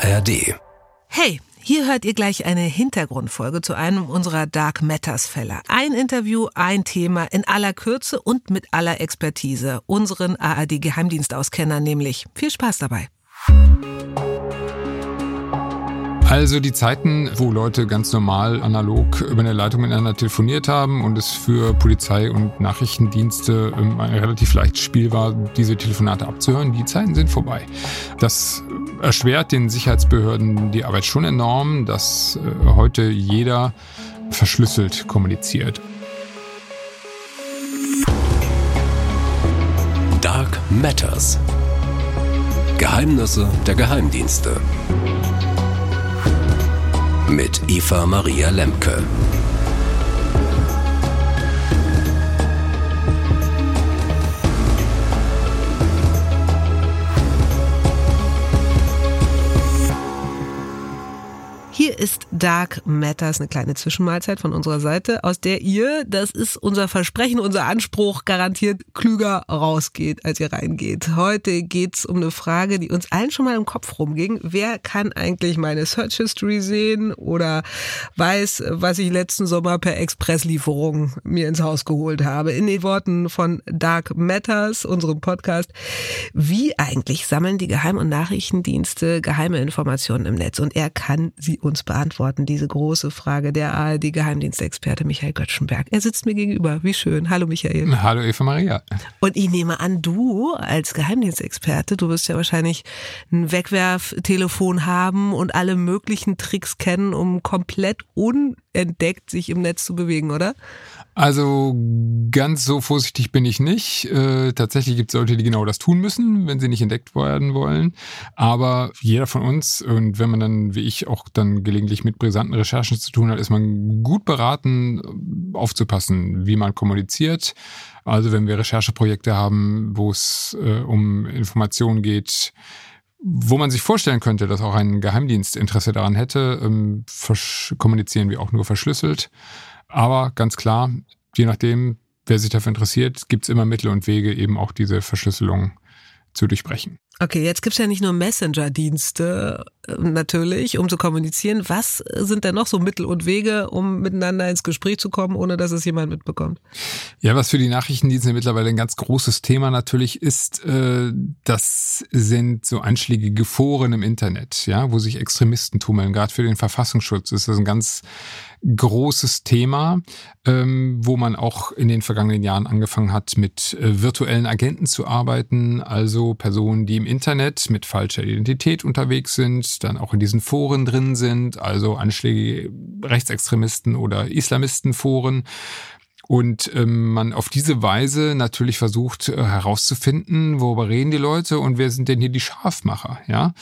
ARD. Hey, hier hört ihr gleich eine Hintergrundfolge zu einem unserer Dark Matters Fälle. Ein Interview, ein Thema in aller Kürze und mit aller Expertise. Unseren ARD Geheimdienstauskenner nämlich. Viel Spaß dabei. Also die Zeiten, wo Leute ganz normal analog über eine Leitung miteinander telefoniert haben und es für Polizei und Nachrichtendienste ähm, relativ leichtes Spiel war, diese Telefonate abzuhören, die Zeiten sind vorbei. Das erschwert den Sicherheitsbehörden die Arbeit schon enorm, dass äh, heute jeder verschlüsselt kommuniziert. Dark Matters. Geheimnisse der Geheimdienste mit Eva Maria Lemke. Dark Matters, eine kleine Zwischenmahlzeit von unserer Seite, aus der ihr, das ist unser Versprechen, unser Anspruch, garantiert klüger rausgeht, als ihr reingeht. Heute geht's um eine Frage, die uns allen schon mal im Kopf rumging. Wer kann eigentlich meine Search History sehen oder weiß, was ich letzten Sommer per Expresslieferung mir ins Haus geholt habe? In den Worten von Dark Matters, unserem Podcast. Wie eigentlich sammeln die Geheim- und Nachrichtendienste geheime Informationen im Netz? Und er kann sie uns beantworten, diese große Frage. Der ARD-Geheimdienstexperte Michael Göttschenberg. Er sitzt mir gegenüber. Wie schön. Hallo Michael. Hallo Eva Maria. Und ich nehme an, du als Geheimdienstexperte, du wirst ja wahrscheinlich ein Wegwerftelefon haben und alle möglichen Tricks kennen, um komplett unentdeckt sich im Netz zu bewegen, oder? Also ganz so vorsichtig bin ich nicht. Äh, tatsächlich gibt es Leute, die genau das tun müssen, wenn sie nicht entdeckt werden wollen. Aber jeder von uns, und wenn man dann, wie ich, auch dann gelegentlich mit brisanten Recherchen zu tun hat, ist man gut beraten, aufzupassen, wie man kommuniziert. Also wenn wir Rechercheprojekte haben, wo es äh, um Informationen geht, wo man sich vorstellen könnte, dass auch ein Geheimdienst Interesse daran hätte, ähm, kommunizieren wir auch nur verschlüsselt. Aber ganz klar, je nachdem, wer sich dafür interessiert, gibt es immer Mittel und Wege, eben auch diese Verschlüsselung zu durchbrechen. Okay, jetzt gibt's ja nicht nur Messenger-Dienste äh, natürlich, um zu kommunizieren. Was sind denn noch so Mittel und Wege, um miteinander ins Gespräch zu kommen, ohne dass es jemand mitbekommt? Ja, was für die Nachrichtendienste mittlerweile ein ganz großes Thema natürlich ist, äh, das sind so einschlägige Foren im Internet, ja, wo sich Extremisten tummeln. Gerade für den Verfassungsschutz ist das ein ganz großes Thema, ähm, wo man auch in den vergangenen Jahren angefangen hat, mit äh, virtuellen Agenten zu arbeiten, also Personen, die im Internet mit falscher Identität unterwegs sind, dann auch in diesen Foren drin sind, also Anschläge Rechtsextremisten oder Islamistenforen. Und ähm, man auf diese Weise natürlich versucht äh, herauszufinden, worüber reden die Leute und wer sind denn hier die Scharfmacher, ja?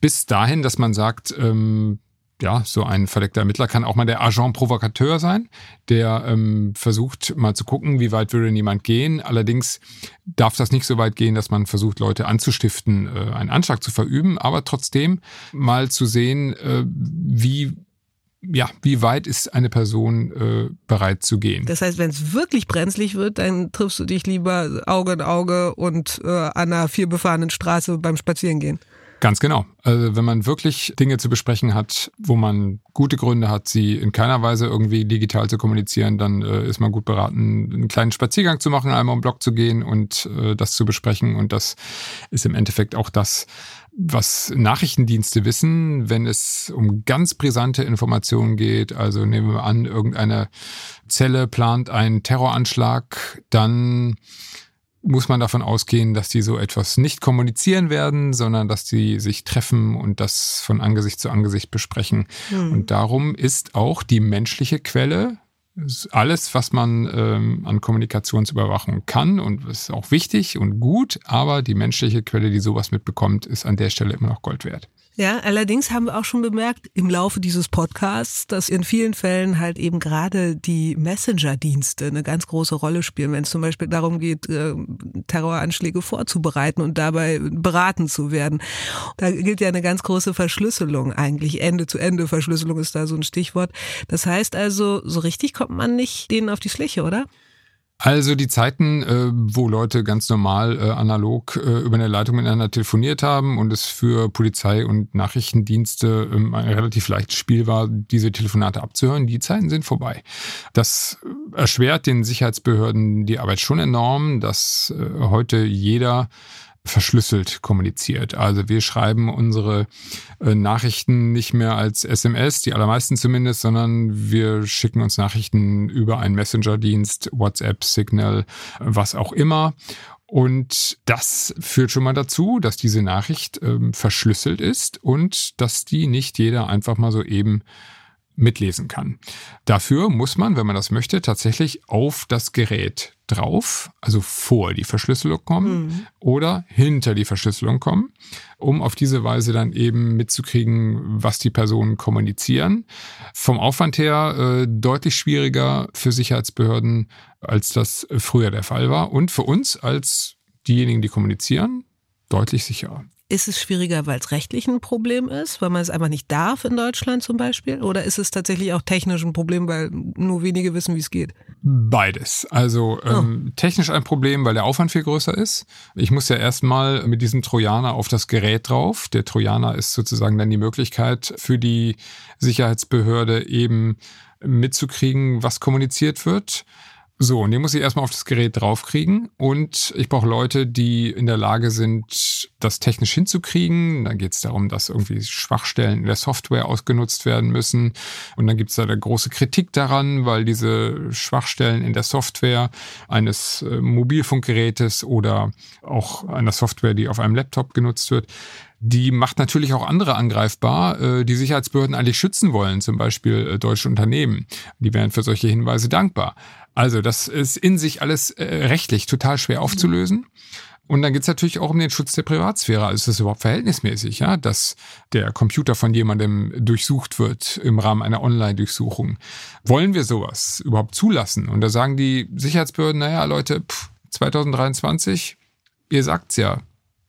Bis dahin, dass man sagt, ähm, ja, so ein verdeckter Ermittler kann auch mal der Agent Provocateur sein, der ähm, versucht mal zu gucken, wie weit würde jemand gehen. Allerdings darf das nicht so weit gehen, dass man versucht, Leute anzustiften, äh, einen Anschlag zu verüben, aber trotzdem mal zu sehen, äh, wie ja, wie weit ist eine Person äh, bereit zu gehen? Das heißt, wenn es wirklich brenzlig wird, dann triffst du dich lieber Auge in Auge und äh, an einer vielbefahrenen Straße beim Spazierengehen. Ganz genau. Also wenn man wirklich Dinge zu besprechen hat, wo man gute Gründe hat, sie in keiner Weise irgendwie digital zu kommunizieren, dann äh, ist man gut beraten, einen kleinen Spaziergang zu machen, einmal um Block zu gehen und äh, das zu besprechen. Und das ist im Endeffekt auch das, was Nachrichtendienste wissen, wenn es um ganz brisante Informationen geht. Also nehmen wir an, irgendeine Zelle plant einen Terroranschlag, dann muss man davon ausgehen, dass die so etwas nicht kommunizieren werden, sondern dass die sich treffen und das von Angesicht zu Angesicht besprechen. Mhm. Und darum ist auch die menschliche Quelle alles, was man ähm, an Kommunikationsüberwachung kann und ist auch wichtig und gut, aber die menschliche Quelle, die sowas mitbekommt, ist an der Stelle immer noch Gold wert. Ja, allerdings haben wir auch schon bemerkt im Laufe dieses Podcasts, dass in vielen Fällen halt eben gerade die Messenger-Dienste eine ganz große Rolle spielen, wenn es zum Beispiel darum geht, äh, Terroranschläge vorzubereiten und dabei beraten zu werden. Da gilt ja eine ganz große Verschlüsselung eigentlich. Ende-zu-Ende-Verschlüsselung ist da so ein Stichwort. Das heißt also, so richtig kommt man nicht denen auf die Schliche, oder? Also die Zeiten, äh, wo Leute ganz normal äh, analog äh, über eine Leitung miteinander telefoniert haben und es für Polizei und Nachrichtendienste ähm, ein relativ leichtes Spiel war, diese Telefonate abzuhören, die Zeiten sind vorbei. Das erschwert den Sicherheitsbehörden die Arbeit schon enorm, dass heute jeder verschlüsselt kommuniziert. Also wir schreiben unsere äh, Nachrichten nicht mehr als SMS, die allermeisten zumindest, sondern wir schicken uns Nachrichten über einen Messenger-Dienst, WhatsApp, Signal, was auch immer. Und das führt schon mal dazu, dass diese Nachricht ähm, verschlüsselt ist und dass die nicht jeder einfach mal so eben mitlesen kann. Dafür muss man, wenn man das möchte, tatsächlich auf das Gerät drauf, also vor die Verschlüsselung kommen mhm. oder hinter die Verschlüsselung kommen, um auf diese Weise dann eben mitzukriegen, was die Personen kommunizieren. Vom Aufwand her äh, deutlich schwieriger für Sicherheitsbehörden, als das früher der Fall war und für uns als diejenigen, die kommunizieren, deutlich sicherer. Ist es schwieriger, weil es rechtlich ein Problem ist, weil man es einfach nicht darf in Deutschland zum Beispiel? Oder ist es tatsächlich auch technisch ein Problem, weil nur wenige wissen, wie es geht? Beides. Also oh. ähm, technisch ein Problem, weil der Aufwand viel größer ist. Ich muss ja erstmal mit diesem Trojaner auf das Gerät drauf. Der Trojaner ist sozusagen dann die Möglichkeit für die Sicherheitsbehörde eben mitzukriegen, was kommuniziert wird. So, und den muss ich erstmal auf das Gerät draufkriegen. Und ich brauche Leute, die in der Lage sind, das technisch hinzukriegen. Da geht es darum, dass irgendwie Schwachstellen in der Software ausgenutzt werden müssen. Und dann gibt es da eine große Kritik daran, weil diese Schwachstellen in der Software eines äh, Mobilfunkgerätes oder auch einer Software, die auf einem Laptop genutzt wird, die macht natürlich auch andere angreifbar, äh, die Sicherheitsbehörden eigentlich schützen wollen, zum Beispiel äh, deutsche Unternehmen. Die wären für solche Hinweise dankbar. Also das ist in sich alles äh, rechtlich total schwer aufzulösen. Und dann geht's natürlich auch um den Schutz der Privatsphäre. Also ist das überhaupt verhältnismäßig, ja, dass der Computer von jemandem durchsucht wird im Rahmen einer Online-Durchsuchung? Wollen wir sowas überhaupt zulassen? Und da sagen die Sicherheitsbehörden, naja, Leute, pff, 2023, ihr sagt's ja,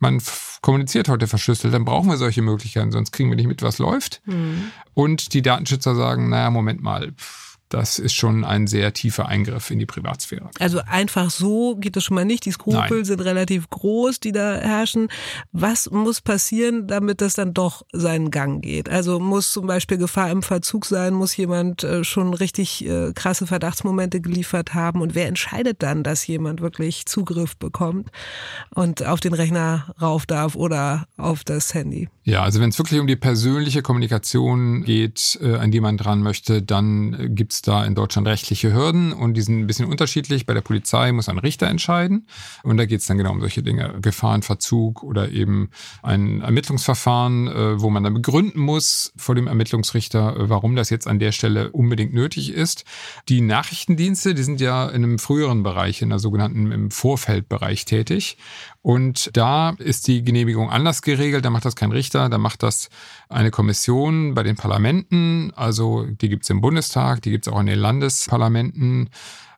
man kommuniziert heute verschlüsselt, dann brauchen wir solche Möglichkeiten, sonst kriegen wir nicht mit, was läuft. Mhm. Und die Datenschützer sagen, naja, Moment mal, pff, das ist schon ein sehr tiefer Eingriff in die Privatsphäre. Also einfach so geht es schon mal nicht. Die Skrupel Nein. sind relativ groß, die da herrschen. Was muss passieren, damit das dann doch seinen Gang geht? Also muss zum Beispiel Gefahr im Verzug sein? Muss jemand äh, schon richtig äh, krasse Verdachtsmomente geliefert haben? Und wer entscheidet dann, dass jemand wirklich Zugriff bekommt und auf den Rechner rauf darf oder auf das Handy? Ja, also wenn es wirklich um die persönliche Kommunikation geht, äh, an die man dran möchte, dann gibt es da in Deutschland rechtliche Hürden und die sind ein bisschen unterschiedlich. Bei der Polizei muss ein Richter entscheiden und da geht es dann genau um solche Dinge, Gefahrenverzug oder eben ein Ermittlungsverfahren, äh, wo man dann begründen muss vor dem Ermittlungsrichter, äh, warum das jetzt an der Stelle unbedingt nötig ist. Die Nachrichtendienste, die sind ja in einem früheren Bereich, in der sogenannten im Vorfeldbereich tätig und da ist die Genehmigung anders geregelt. Da macht das kein Richter, da macht das eine Kommission bei den Parlamenten. Also die gibt es im Bundestag, die gibt es auch in den Landesparlamenten.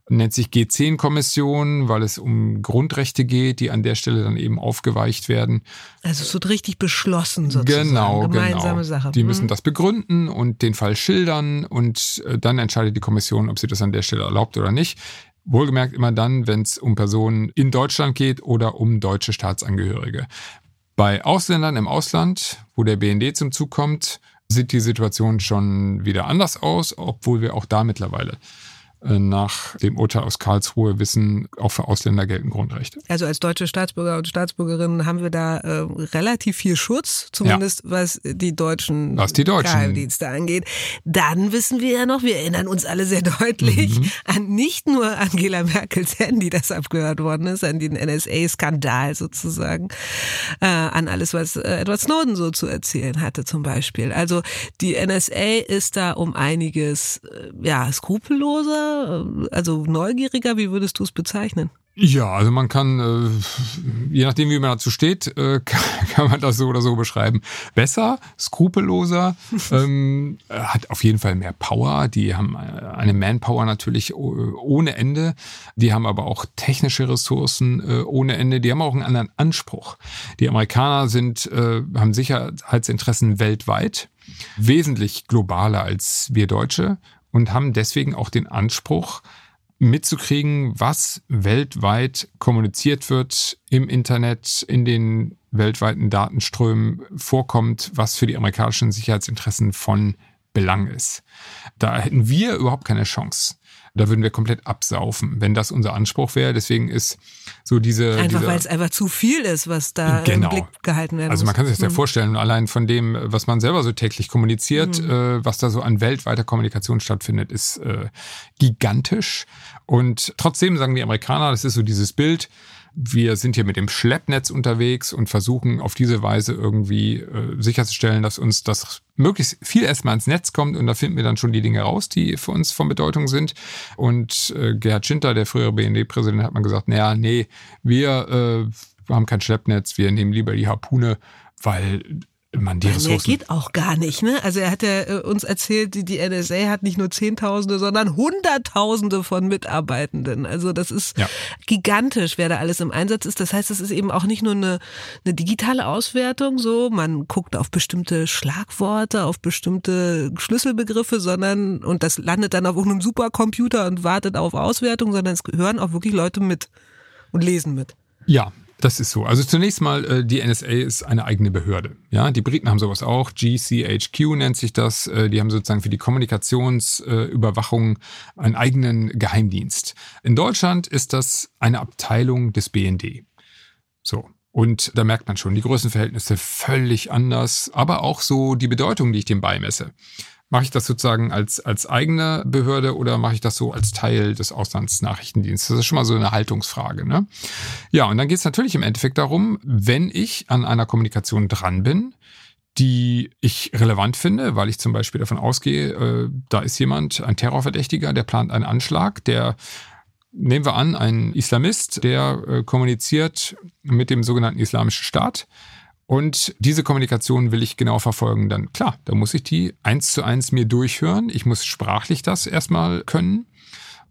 Nennt sich G10-Kommission, weil es um Grundrechte geht, die an der Stelle dann eben aufgeweicht werden. Also es wird richtig beschlossen sozusagen. Genau, Gemeinsame genau. Sache. Die müssen mhm. das begründen und den Fall schildern und äh, dann entscheidet die Kommission, ob sie das an der Stelle erlaubt oder nicht. Wohlgemerkt immer dann, wenn es um Personen in Deutschland geht oder um deutsche Staatsangehörige. Bei Ausländern im Ausland, wo der BND zum Zug kommt, sieht die Situation schon wieder anders aus, obwohl wir auch da mittlerweile nach dem Urteil aus Karlsruhe wissen, auch für Ausländer gelten Grundrechte. Also als deutsche Staatsbürger und Staatsbürgerinnen haben wir da äh, relativ viel Schutz, zumindest ja. was die deutschen, was die deutschen Geheimdienste angeht. Dann wissen wir ja noch, wir erinnern uns alle sehr deutlich mhm. an nicht nur Angela Merkels Handy, das abgehört worden ist, an den NSA-Skandal sozusagen, äh, an alles, was äh, Edward Snowden so zu erzählen hatte zum Beispiel. Also die NSA ist da um einiges äh, ja skrupelloser also neugieriger? Wie würdest du es bezeichnen? Ja, also man kann, äh, je nachdem, wie man dazu steht, äh, kann man das so oder so beschreiben. Besser, skrupelloser, ähm, hat auf jeden Fall mehr Power. Die haben eine Manpower natürlich ohne Ende. Die haben aber auch technische Ressourcen äh, ohne Ende. Die haben auch einen anderen Anspruch. Die Amerikaner sind, äh, haben Sicherheitsinteressen weltweit, wesentlich globaler als wir Deutsche und haben deswegen auch den Anspruch, mitzukriegen, was weltweit kommuniziert wird im Internet, in den weltweiten Datenströmen vorkommt, was für die amerikanischen Sicherheitsinteressen von Belang ist. Da hätten wir überhaupt keine Chance. Da würden wir komplett absaufen, wenn das unser Anspruch wäre. Deswegen ist so diese. Einfach weil es einfach zu viel ist, was da Genau. im Blick gehalten werden Also man muss. kann sich das ja Mhm. vorstellen, allein von dem, was man selber so täglich kommuniziert, Mhm. äh, was da so an weltweiter Kommunikation stattfindet, ist äh, gigantisch. Und trotzdem sagen die Amerikaner, das ist so dieses Bild, wir sind hier mit dem Schleppnetz unterwegs und versuchen auf diese Weise irgendwie äh, sicherzustellen, dass uns das möglichst viel erstmal ins Netz kommt und da finden wir dann schon die Dinge raus, die für uns von Bedeutung sind. Und äh, Gerhard Schinter, der frühere BND-Präsident, hat mal gesagt, naja, nee, wir äh, haben kein Schleppnetz, wir nehmen lieber die Harpune, weil man die Mehr Ressourcen... geht auch gar nicht, ne? Also er hat ja äh, uns erzählt, die, die NSA hat nicht nur Zehntausende, sondern Hunderttausende von Mitarbeitenden. Also das ist Ja. gigantisch, wer da alles im Einsatz ist. Das heißt, es ist eben auch nicht nur eine, eine digitale Auswertung, so man guckt auf bestimmte Schlagworte, auf bestimmte Schlüsselbegriffe, sondern und das landet dann auf irgendeinem Supercomputer und wartet auf Auswertung, sondern es hören auch wirklich Leute mit und lesen mit. Ja, das ist so. Also zunächst mal, äh, die NSA ist eine eigene Behörde. Ja, die Briten haben sowas auch. GCHQ nennt sich das. Äh, Die haben sozusagen für die Kommunikationsüberwachung einen eigenen Geheimdienst. In Deutschland ist das eine Abteilung des BND. So. Und da merkt man schon die Größenverhältnisse völlig anders, aber auch so die Bedeutung, die ich dem beimesse. Mache ich das sozusagen als, als eigene Behörde oder mache ich das so als Teil des Auslandsnachrichtendienstes? Das ist schon mal so eine Haltungsfrage. Ne? Ja, und dann geht es natürlich im Endeffekt darum, wenn ich an einer Kommunikation dran bin, die ich relevant finde, weil ich zum Beispiel davon ausgehe, äh, da ist jemand, ein Terrorverdächtiger, der plant einen Anschlag, der nehmen wir an, ein Islamist, der äh, kommuniziert mit dem sogenannten Islamischen Staat. Und diese Kommunikation will ich genau verfolgen. Dann klar, da muss ich die eins zu eins mir durchhören. Ich muss sprachlich das erstmal können.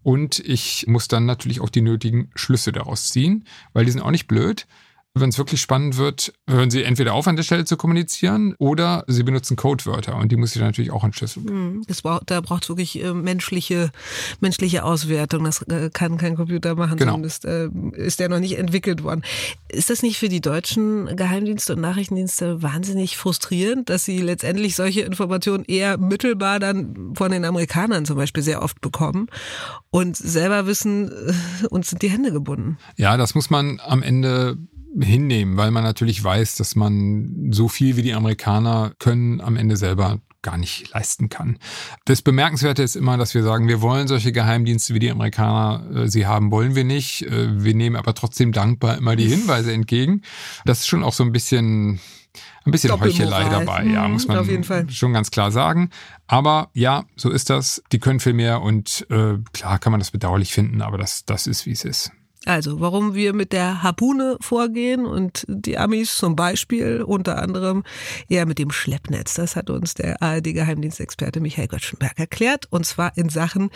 Und ich muss dann natürlich auch die nötigen Schlüsse daraus ziehen, weil die sind auch nicht blöd. Wenn es wirklich spannend wird, hören Sie entweder auf, an der Stelle zu kommunizieren oder Sie benutzen Codewörter und die muss ich dann natürlich auch entschlüsseln. Mhm. Das braucht, da braucht es wirklich äh, menschliche, menschliche Auswertung. Das äh, kann kein Computer machen, Genau. zumindest äh, ist der noch nicht entwickelt worden. Ist das nicht für die deutschen Geheimdienste und Nachrichtendienste wahnsinnig frustrierend, dass sie letztendlich solche Informationen eher mittelbar dann von den Amerikanern zum Beispiel sehr oft bekommen und selber wissen, äh, uns sind die Hände gebunden? Ja, das muss man am Ende hinnehmen, weil man natürlich weiß, dass man so viel wie die Amerikaner können am Ende selber gar nicht leisten kann. Das Bemerkenswerte ist immer, dass wir sagen, wir wollen solche Geheimdienste wie die Amerikaner äh, sie haben, wollen wir nicht. Äh, wir nehmen aber trotzdem dankbar immer die Hinweise entgegen. Das ist schon auch so ein bisschen ein bisschen. Heuchelei dabei, ja, Mhm, muss man schon ganz klar sagen. Aber ja, so ist das. Die können viel mehr und äh, klar kann man das bedauerlich finden, aber das, das ist, wie es ist. Also, warum wir mit der Harpune vorgehen und die Amis zum Beispiel unter anderem eher mit dem Schleppnetz. Das hat uns der ARD-Geheimdienstexperte Michael Göttschenberg erklärt. Und zwar in Sachen,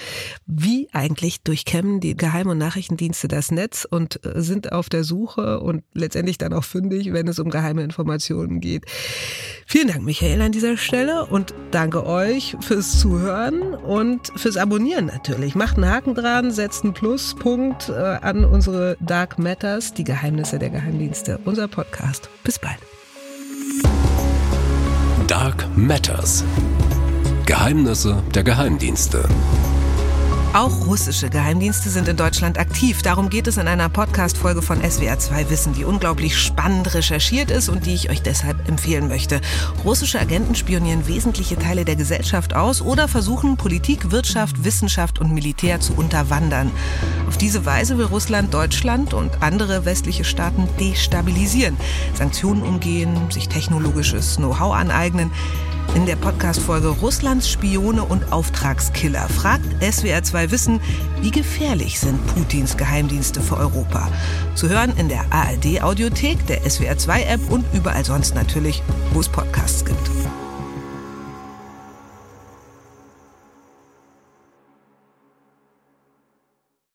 wie eigentlich durchkämmen die Geheim- und Nachrichtendienste das Netz und äh, sind auf der Suche und letztendlich dann auch fündig, wenn es um geheime Informationen geht. Vielen Dank, Michael, an dieser Stelle und danke euch fürs Zuhören und fürs Abonnieren natürlich. Macht einen Haken dran, setzt einen Pluspunkt äh, an unsere Dark Matters, die Geheimnisse der Geheimdienste, unser Podcast. Bis bald. Dark Matters. Geheimnisse der Geheimdienste. Auch russische Geheimdienste sind in Deutschland aktiv. Darum geht es in einer Podcast-Folge von SWR2 Wissen, die unglaublich spannend recherchiert ist und die ich euch deshalb empfehlen möchte. Russische Agenten spionieren wesentliche Teile der Gesellschaft aus oder versuchen, Politik, Wirtschaft, Wissenschaft und Militär zu unterwandern. Auf diese Weise will Russland Deutschland und andere westliche Staaten destabilisieren, Sanktionen umgehen, sich technologisches Know-how aneignen. In der Podcast-Folge Russlands Spione und Auftragskiller fragt SWR2 Wissen, wie gefährlich sind Putins Geheimdienste für Europa? Zu hören in der ARD-Audiothek, der SWR2-App und überall sonst natürlich, wo es Podcasts gibt.